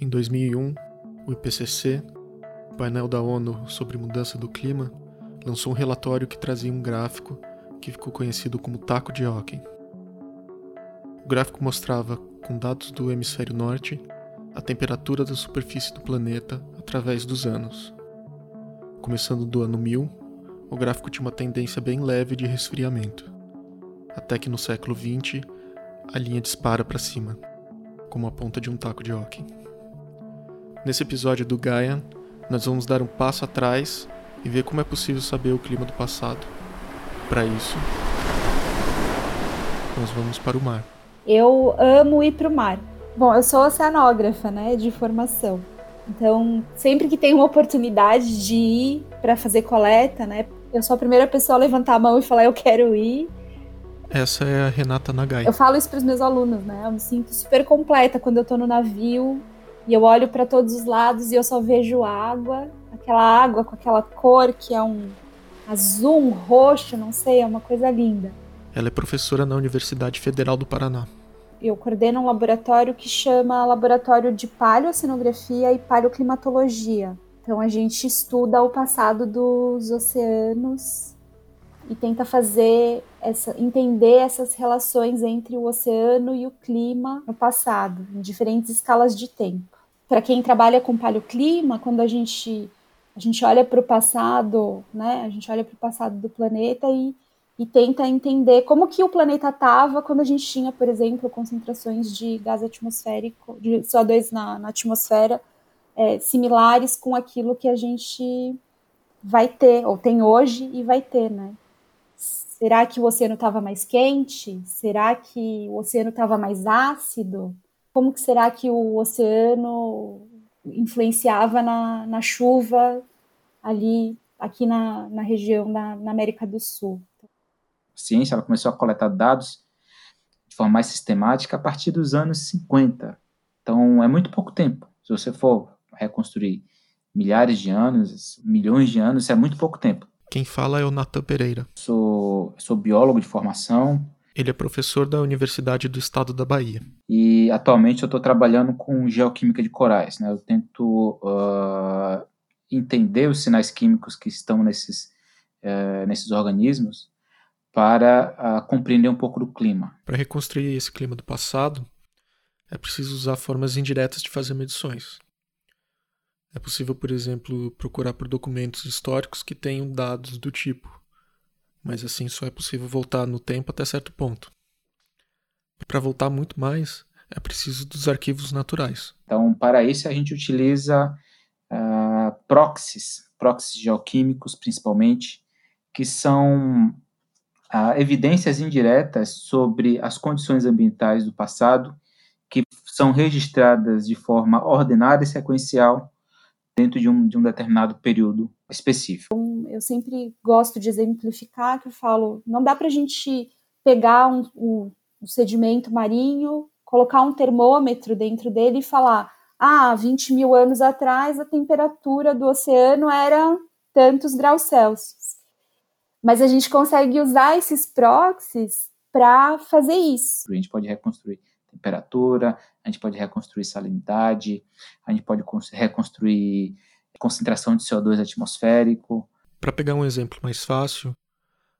Em 2001, o IPCC, o painel da ONU sobre mudança do clima, lançou um relatório que trazia um gráfico que ficou conhecido como taco de hóquei. O gráfico mostrava, com dados do hemisfério norte, a temperatura da superfície do planeta através dos anos. Começando do ano 1000, o gráfico tinha uma tendência bem leve de resfriamento, até que no século XX a linha dispara para cima, como a ponta de um taco de hóquei. Nesse episódio do Gaia, nós vamos dar um passo atrás e ver como é possível saber o clima do passado. Para isso, nós vamos para o mar. Eu amo ir para o mar. Bom, eu sou oceanógrafa, né, de formação. Então, sempre que tem uma oportunidade de ir para fazer coleta, né, eu sou a primeira pessoa a levantar a mão e falar eu quero ir. Essa é a Renata Nagai. Eu falo isso para os meus alunos, né? Eu me sinto super completa quando eu estou no navio e eu olho para todos os lados e eu só vejo água, aquela água com aquela cor que é um azul, um roxo, não sei, é uma coisa linda. Ela é professora na Universidade Federal do Paraná. Eu coordeno um laboratório que chama Laboratório de Paleocenografia e Paleoclimatologia. Então a gente estuda o passado dos oceanos e tenta fazer essa, entender essas relações entre o oceano e o clima no passado, em diferentes escalas de tempo. Para quem trabalha com paleoclima, quando a gente a gente olha para o passado, né? A gente olha para o passado do planeta e, e tenta entender como que o planeta estava quando a gente tinha, por exemplo, concentrações de gás atmosférico, de CO2 na, na atmosfera é, similares com aquilo que a gente vai ter, ou tem hoje e vai ter, né? Será que o oceano estava mais quente? Será que o oceano estava mais ácido? Como que será que o oceano influenciava na, na chuva ali, aqui na, na região da na América do Sul? A ciência ela começou a coletar dados de forma mais sistemática a partir dos anos 50. Então, é muito pouco tempo. Se você for reconstruir milhares de anos, milhões de anos, é muito pouco tempo. Quem fala é o Natan Pereira. Sou, sou biólogo de formação. Ele é professor da Universidade do Estado da Bahia. E atualmente eu estou trabalhando com geoquímica de corais. Né? Eu tento uh, entender os sinais químicos que estão nesses, uh, nesses organismos para uh, compreender um pouco do clima. Para reconstruir esse clima do passado, é preciso usar formas indiretas de fazer medições. É possível, por exemplo, procurar por documentos históricos que tenham dados do tipo, mas assim só é possível voltar no tempo até certo ponto. Para voltar muito mais, é preciso dos arquivos naturais. Então, para isso, a gente utiliza uh, proxies, proxies geoquímicos principalmente, que são uh, evidências indiretas sobre as condições ambientais do passado, que são registradas de forma ordenada e sequencial dentro de um, de um determinado período específico. Eu sempre gosto de exemplificar que eu falo, não dá para a gente pegar um, um, um, sedimento marinho, colocar um termômetro dentro dele e falar, ah, 20 mil anos atrás a temperatura do oceano era tantos graus Celsius. Mas a gente consegue usar esses proxies para fazer isso. A gente pode reconstruir temperatura, a gente pode reconstruir salinidade, a gente pode reconstruir concentração de CO2 atmosférico. Para pegar um exemplo mais fácil,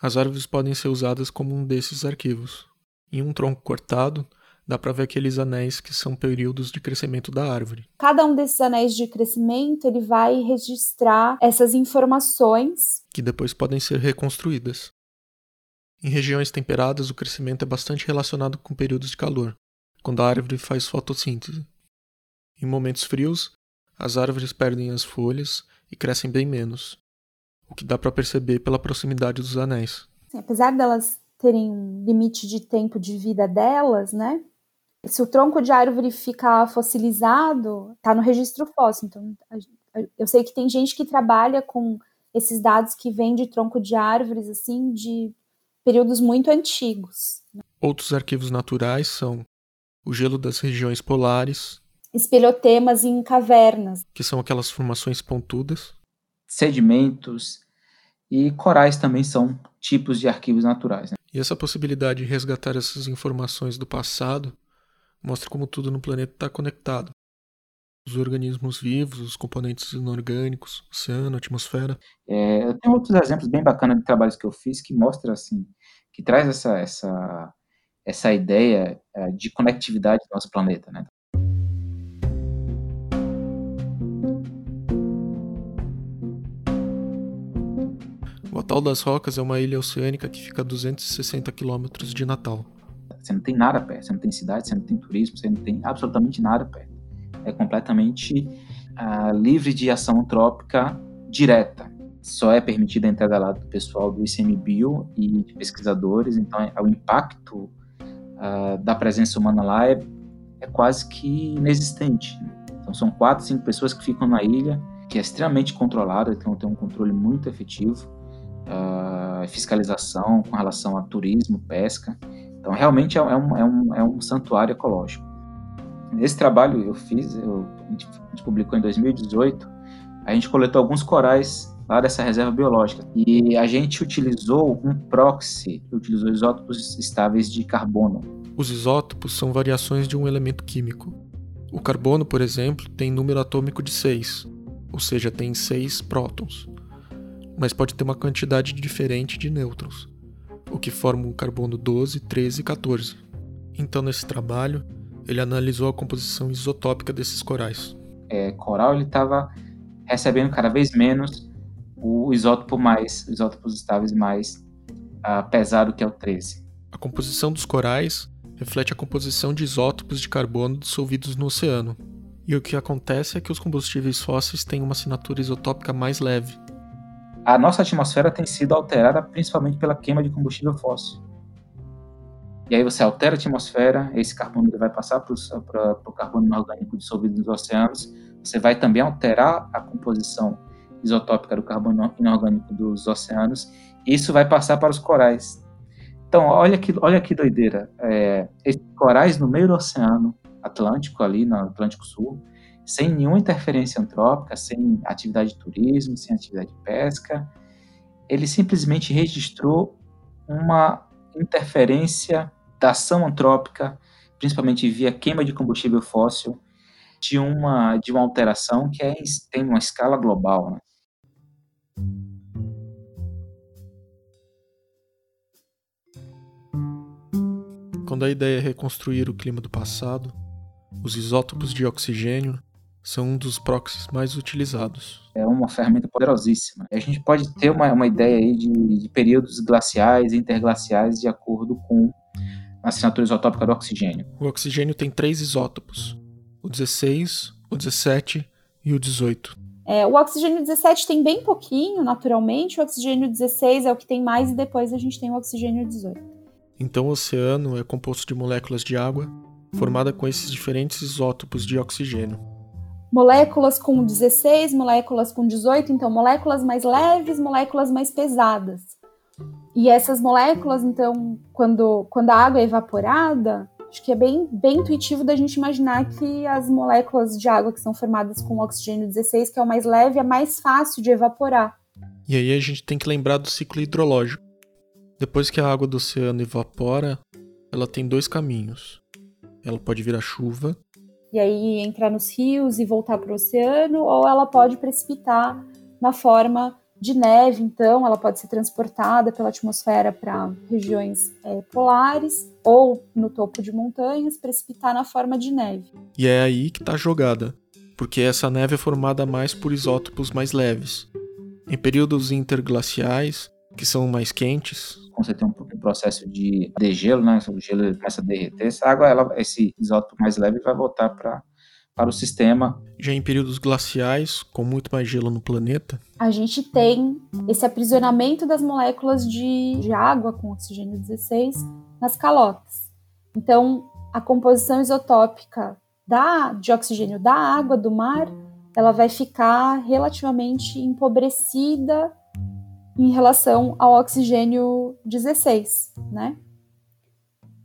as árvores podem ser usadas como um desses arquivos. Em um tronco cortado, dá para ver aqueles anéis que são períodos de crescimento da árvore. Cada um desses anéis de crescimento ele vai registrar essas informações que depois podem ser reconstruídas. Em regiões temperadas, o crescimento é bastante relacionado com períodos de calor, quando a árvore faz fotossíntese. Em momentos frios, as árvores perdem as folhas e crescem bem menos, o que dá para perceber pela proximidade dos anéis. Sim, apesar delas terem um limite de tempo de vida delas, né? Se o tronco de árvore ficar fossilizado, está no registro fóssil. Então, eu sei que tem gente que trabalha com esses dados que vêm de tronco de árvores, assim, de períodos muito antigos. Outros arquivos naturais são o gelo das regiões polares, espelhotemas em cavernas, que são aquelas formações pontudas, sedimentos e corais também são tipos de arquivos naturais. Né? E essa possibilidade de resgatar essas informações do passado mostra como tudo no planeta está conectado. os organismos vivos, os componentes inorgânicos, oceano, atmosfera. É, eu tenho outros exemplos bem bacanas de trabalhos que eu fiz que mostra assim, que traz essa essa essa ideia é, de conectividade do nosso planeta, né? O Atal das Rocas é uma ilha oceânica que fica a 260 quilômetros de Natal. Você não tem nada perto, você não tem cidade, você não tem turismo, você não tem absolutamente nada perto é completamente uh, livre de ação antrópica direta. Só é permitida a entrada lá do pessoal do ICMBio e de pesquisadores, então é, o impacto uh, da presença humana lá é, é quase que inexistente. Então são quatro, cinco pessoas que ficam na ilha, que é extremamente controlada, então tem um controle muito efetivo, uh, fiscalização com relação a turismo, pesca. Então realmente é, é, um, é, um, é um santuário ecológico. Nesse trabalho eu fiz, eu, a gente publicou em 2018, a gente coletou alguns corais lá dessa reserva biológica. E a gente utilizou um proxy, utilizou isótopos estáveis de carbono. Os isótopos são variações de um elemento químico. O carbono, por exemplo, tem número atômico de 6, ou seja, tem 6 prótons. Mas pode ter uma quantidade diferente de nêutrons, o que forma um carbono 12, 13 e 14. Então, nesse trabalho, ele analisou a composição isotópica desses corais. É, coral ele estava recebendo cada vez menos o isótopo mais, isótopos estáveis mais uh, pesado que é o 13. A composição dos corais reflete a composição de isótopos de carbono dissolvidos no oceano. E o que acontece é que os combustíveis fósseis têm uma assinatura isotópica mais leve. A nossa atmosfera tem sido alterada principalmente pela queima de combustível fóssil. E aí você altera a atmosfera, esse carbono vai passar para o carbono inorgânico dissolvido nos oceanos. Você vai também alterar a composição isotópica do carbono inorgânico dos oceanos. Isso vai passar para os corais. Então, olha que, olha que doideira. É, esses corais no meio do oceano Atlântico, ali no Atlântico Sul, sem nenhuma interferência antrópica, sem atividade de turismo, sem atividade de pesca, ele simplesmente registrou uma interferência da ação antrópica, principalmente via queima de combustível fóssil, de uma, de uma alteração que é, tem uma escala global. Né? Quando a ideia é reconstruir o clima do passado, os isótopos de oxigênio são um dos proxies mais utilizados. É uma ferramenta poderosíssima. A gente pode ter uma, uma ideia aí de, de períodos glaciais e interglaciais de acordo com a assinatura isotópica do oxigênio? O oxigênio tem três isótopos: o 16, o 17 e o 18. É, o oxigênio 17 tem bem pouquinho, naturalmente. O oxigênio 16 é o que tem mais, e depois a gente tem o oxigênio 18. Então, o oceano é composto de moléculas de água formada com esses diferentes isótopos de oxigênio. Moléculas com 16, moléculas com 18, então moléculas mais leves, moléculas mais pesadas. E essas moléculas, então, quando, quando a água é evaporada, acho que é bem, bem intuitivo da gente imaginar que as moléculas de água que são formadas com oxigênio 16, que é o mais leve, é mais fácil de evaporar. E aí a gente tem que lembrar do ciclo hidrológico. Depois que a água do oceano evapora, ela tem dois caminhos. Ela pode virar chuva. E aí entrar nos rios e voltar para o oceano, ou ela pode precipitar na forma de neve, então, ela pode ser transportada pela atmosfera para regiões é, polares ou no topo de montanhas, precipitar na forma de neve. E é aí que está jogada, porque essa neve é formada mais por isótopos mais leves. Em períodos interglaciais, que são mais quentes, quando você tem um, processo de degelo, né, o gelo começa a derreter, essa água, ela, esse isótopo mais leve vai voltar para para o sistema. Já em períodos glaciais, com muito mais gelo no planeta, a gente tem esse aprisionamento das moléculas de, de água com oxigênio 16 nas calotas. Então, a composição isotópica da, de oxigênio da água do mar, ela vai ficar relativamente empobrecida em relação ao oxigênio 16, né?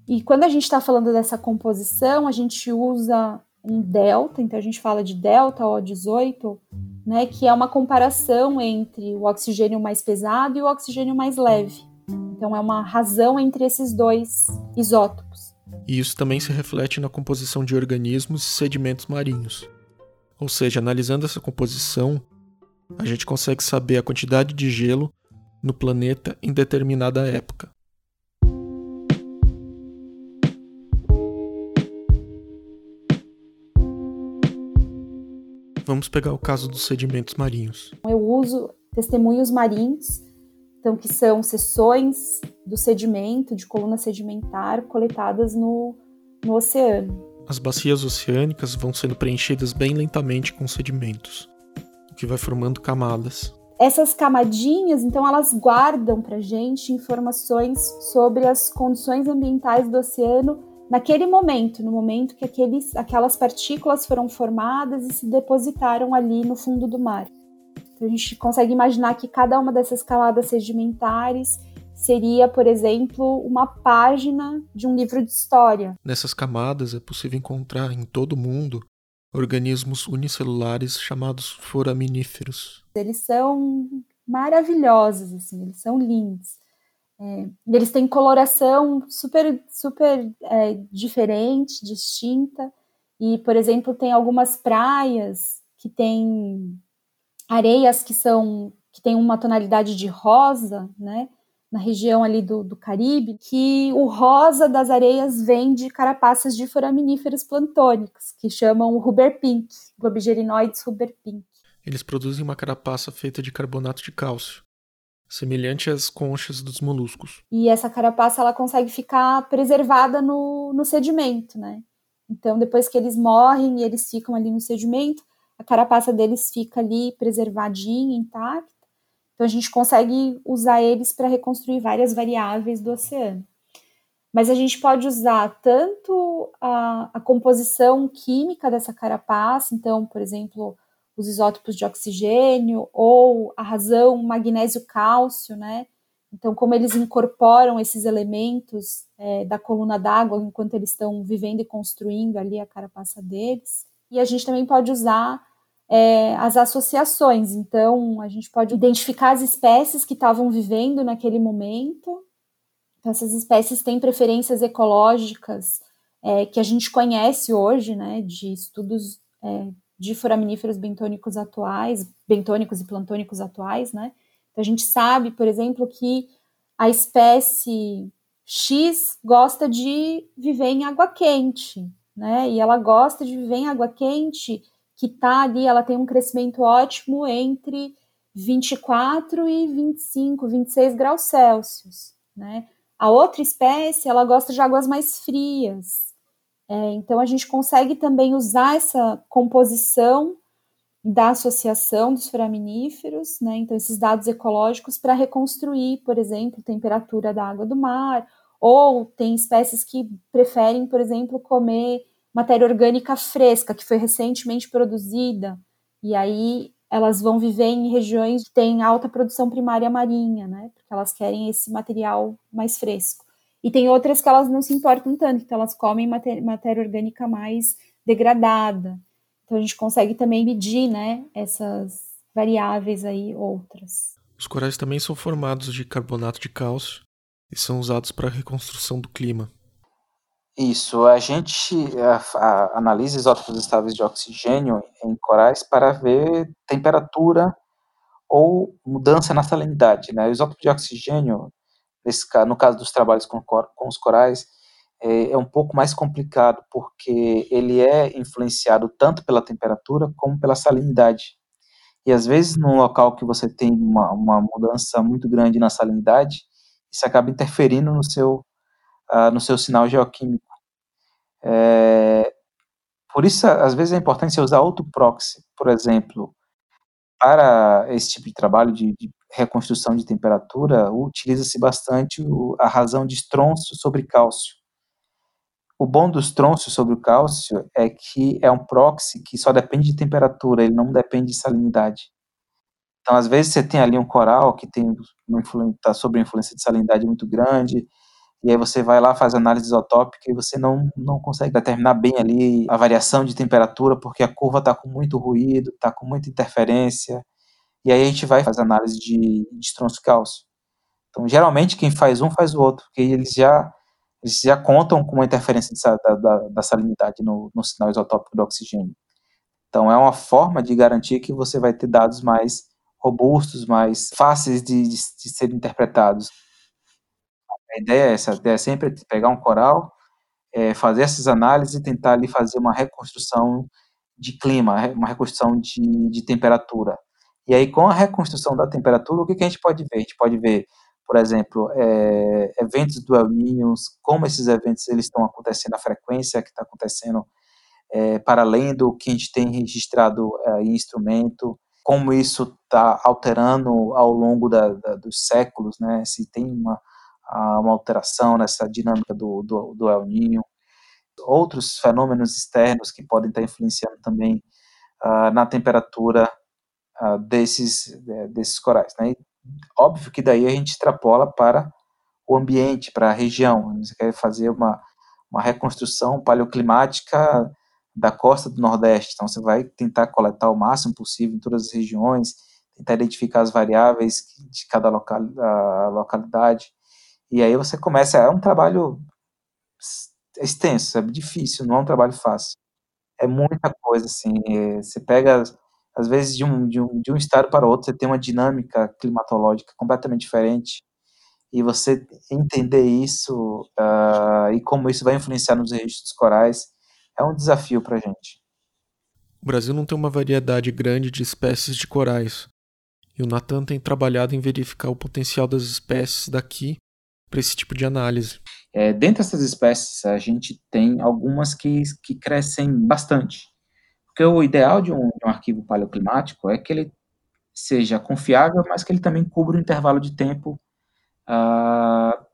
E quando a gente está falando dessa composição, a gente usa um delta, então a gente fala de delta O18, né, que é uma comparação entre o oxigênio mais pesado e o oxigênio mais leve. Então é uma razão entre esses dois isótopos. E isso também se reflete na composição de organismos e sedimentos marinhos. Ou seja, analisando essa composição, a gente consegue saber a quantidade de gelo no planeta em determinada época. Vamos pegar o caso dos sedimentos marinhos. Eu uso testemunhos marinhos, então que são seções do sedimento, de coluna sedimentar, coletadas no, no oceano. As bacias oceânicas vão sendo preenchidas bem lentamente com sedimentos, o que vai formando camadas. Essas camadinhas, então, elas guardam para gente informações sobre as condições ambientais do oceano naquele momento, no momento que aqueles, aquelas partículas foram formadas e se depositaram ali no fundo do mar. Então, a gente consegue imaginar que cada uma dessas camadas sedimentares seria, por exemplo, uma página de um livro de história. Nessas camadas é possível encontrar em todo o mundo organismos unicelulares chamados foraminíferos. Eles são maravilhosos, assim, eles são lindos. É, eles têm coloração super, super é, diferente, distinta. E, por exemplo, tem algumas praias que têm areias que são que têm uma tonalidade de rosa, né? na região ali do, do Caribe, que o rosa das areias vem de carapaças de foraminíferos plantônicos, que chamam o Ruber Pink, Globigerinoides Ruber Pink. Eles produzem uma carapaça feita de carbonato de cálcio, semelhante às conchas dos moluscos. E essa carapaça ela consegue ficar preservada no, no sedimento, né? Então, depois que eles morrem e eles ficam ali no sedimento, a carapaça deles fica ali preservadinha, intacta, então a gente consegue usar eles para reconstruir várias variáveis do oceano. Mas a gente pode usar tanto a, a composição química dessa carapaça, então, por exemplo, os isótopos de oxigênio ou a razão magnésio-cálcio, né? Então, como eles incorporam esses elementos é, da coluna d'água enquanto eles estão vivendo e construindo ali a carapaça deles. E a gente também pode usar é, as associações. Então, a gente pode identificar as espécies que estavam vivendo naquele momento. Então, essas espécies têm preferências ecológicas é, que a gente conhece hoje, né, de estudos é, de foraminíferos bentônicos atuais, bentônicos e plantônicos atuais, né. Então, a gente sabe, por exemplo, que a espécie X gosta de viver em água quente, né, e ela gosta de viver em água quente que está ali, ela tem um crescimento ótimo entre 24 e 25, 26 graus Celsius, né? A outra espécie, ela gosta de águas mais frias. É, então, a gente consegue também usar essa composição da associação dos foraminíferos, né? Então, esses dados ecológicos para reconstruir, por exemplo, temperatura da água do mar, ou tem espécies que preferem, por exemplo, comer matéria orgânica fresca, que foi recentemente produzida, e aí elas vão viver em regiões que têm alta produção primária marinha, né? Porque elas querem esse material mais fresco. E tem outras que elas não se importam tanto, então elas comem matéria, matéria orgânica mais degradada. Então a gente consegue também medir, né, essas variáveis aí outras. Os corais também são formados de carbonato de cálcio e são usados para a reconstrução do clima. Isso, a gente a, a, analisa isótopos estáveis de oxigênio em corais para ver temperatura ou mudança na salinidade. Né? O isótopo de oxigênio, nesse, no caso dos trabalhos com, com os corais, é, é, um pouco mais complicado, porque ele é influenciado tanto pela temperatura como pela salinidade. E às vezes, num local que você tem uma, uma mudança muito grande na salinidade, isso acaba interferindo no seu uh, no seu sinal geoquímico. É, por isso, às vezes é importante você usar outro proxy, por exemplo, para esse tipo de trabalho de, de reconstrução de temperatura, utiliza-se bastante a razão de estrôncio sobre cálcio. O bom do estrôncio sobre o cálcio é que é um proxy que só depende de temperatura, ele não depende de salinidade. Então, às vezes, você tem ali um coral que tem está sob influência de salinidade muito grande, e aí você vai lá, faz análise isotópica e você não, não consegue determinar bem ali a variação de temperatura, porque a curva está com muito ruído, está com muita interferência, e aí a gente vai fazer análise de, de estronço cálcio. Então, geralmente, quem faz um faz o outro, porque eles já, eles já contam com uma interferência de, da, da, da, salinidade no, no sinal isotópico do oxigênio. Então, é uma forma de garantir que você vai ter dados mais robustos, mais fáceis de, de, de serem interpretados. A ideia é essa, a ideia é sempre pegar um coral, é, fazer essas análises e tentar ali fazer uma reconstrução de clima, uma reconstrução de, de temperatura. E aí, com a reconstrução da temperatura, o que, que a gente pode ver? A gente pode ver, por exemplo, é, eventos do El Niño, como esses eventos eles estão acontecendo, a frequência que está acontecendo é, para além do que a gente tem registrado é, em instrumento, como isso está alterando ao longo da, da, dos séculos, né? Se tem uma, uma alteração nessa dinâmica do, do, do El Niño, outros fenômenos externos que podem estar influenciando também uh, na temperatura uh, desses, uh, desses corais. Né? E, óbvio que daí a gente extrapola para o ambiente, para a região. Você quer fazer uma, uma reconstrução paleoclimática da costa do Nordeste, então você vai tentar coletar o máximo possível em todas as regiões, tentar identificar as variáveis de cada local, localidade, e aí você começa, é um trabalho extenso, é difícil, não é um trabalho fácil. É muita coisa, assim, é, você pega, às vezes, de um, de, um, de um estado para outro, você tem uma dinâmica climatológica completamente diferente, e você entender isso uh, e como isso vai influenciar nos registros corais é um desafio para a gente. O Brasil não tem uma variedade grande de espécies de corais, e o Natan tem trabalhado em verificar o potencial das espécies daqui para esse tipo de análise. É, dentre essas espécies, a gente tem algumas que, que crescem bastante. Porque o ideal de um, de um arquivo paleoclimático é que ele seja confiável, mas que ele também cubra um intervalo de tempo uh,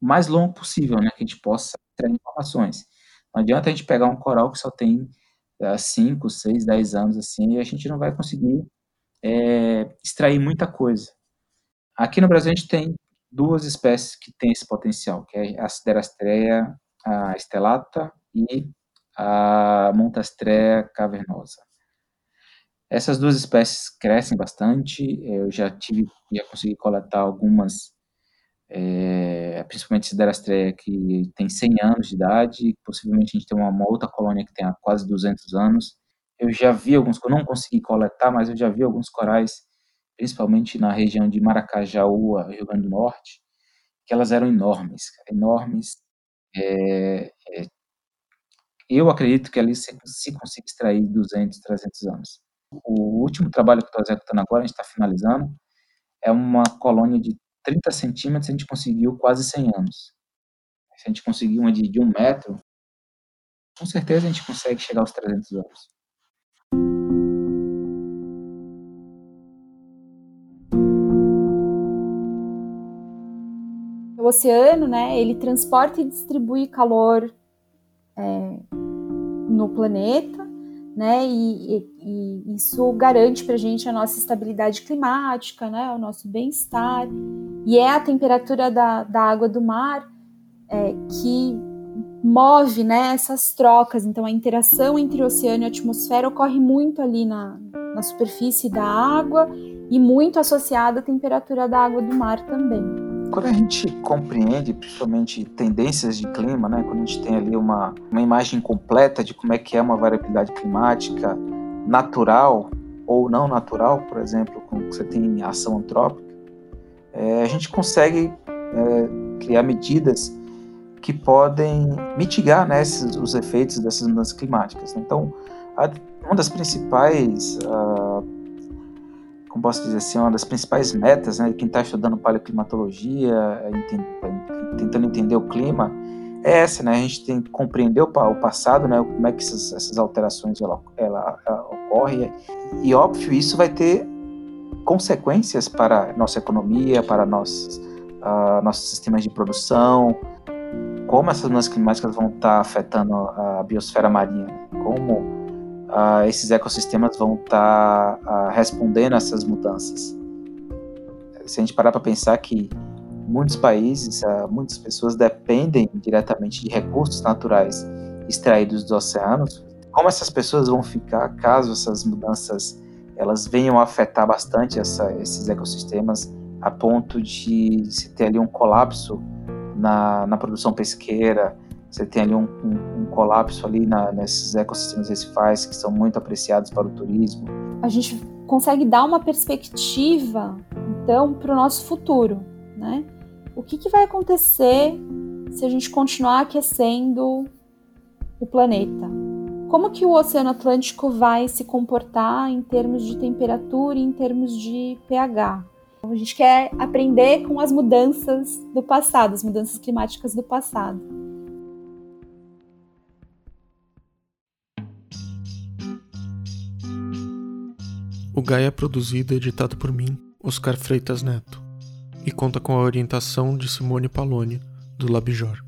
mais longo possível, né, que a gente possa ter informações. Não adianta a gente pegar um coral que só tem 5, 6, 10 anos assim, e a gente não vai conseguir é, extrair muita coisa. Aqui no Brasil a gente tem duas espécies que têm esse potencial, que é a Siderastrea a estelata e a Montastrea cavernosa. Essas duas espécies crescem bastante, eu já tive, já consegui coletar algumas, é, principalmente Siderastrea que tem 100 anos de idade, possivelmente a gente tem uma, uma outra colônia que tem quase 200 anos. Eu já vi alguns, eu não consegui coletar, mas eu já vi alguns corais principalmente na região de Maracajaú, Rio Grande do Norte, que elas eram enormes, enormes. É, é, eu acredito que ali se, se consiga extrair 200, 300 anos. O último trabalho que estou executando agora, a gente está finalizando, é uma colônia de 30 centímetros, a gente conseguiu quase 100 anos. Se a gente conseguir uma de, de um metro, com certeza a gente consegue chegar aos 300 anos. oceano, né, ele transporta e distribui calor é, no planeta, né, e, e, e isso garante para a gente a nossa estabilidade climática, né, o nosso bem-estar, e é a temperatura da, da água do mar é, que move, né, essas trocas, então a interação entre o oceano e a atmosfera ocorre muito ali na, na superfície da água e muito associada à temperatura da água do mar também. Quando a gente compreende, principalmente, tendências de clima, né, quando a gente tem ali uma, uma imagem completa de como é que é uma variabilidade climática natural ou não natural, por exemplo, quando você tem ação antrópica, é, a gente consegue é, criar medidas que podem mitigar né, esses, os efeitos dessas mudanças climáticas. Então, a, uma das principais uh, como posso dizer assim, uma das principais metas, né, quem está estudando paleoclimatologia, tentando entender o clima, é essa, né, a gente tem que compreender o, passado, né, como é que essas, essas alterações ela, ela, ela ocorrem, e óbvio, isso vai ter consequências para a nossa economia, para nossos, uh, nossos sistemas de produção, como essas mudanças climáticas vão estar tá afetando a biosfera marinha, como uh, esses ecossistemas vão estar tá, uh, respondendo a essas mudanças. Se a gente parar para pensar que muitos países, uh, muitas pessoas dependem diretamente de recursos naturais extraídos dos oceanos, como essas pessoas vão ficar caso essas mudanças elas venham a afetar bastante essa, esses ecossistemas a ponto de se ter ali um colapso na, na produção pesqueira, Você tem ali um, um, um colapso ali na, nesses ecossistemas recifais que são muito apreciados para o turismo. A gente consegue dar uma perspectiva, então, para o nosso futuro, né? O que, que vai acontecer se a gente continuar aquecendo o planeta? Como que o Oceano Atlântico vai se comportar em termos de temperatura e em termos de pH? A gente quer aprender com as mudanças do passado, as mudanças climáticas do passado. O Gaia é produzido e editado por mim, Oscar Freitas Neto, e conta com a orientação de Simone Paloni, do Labjor.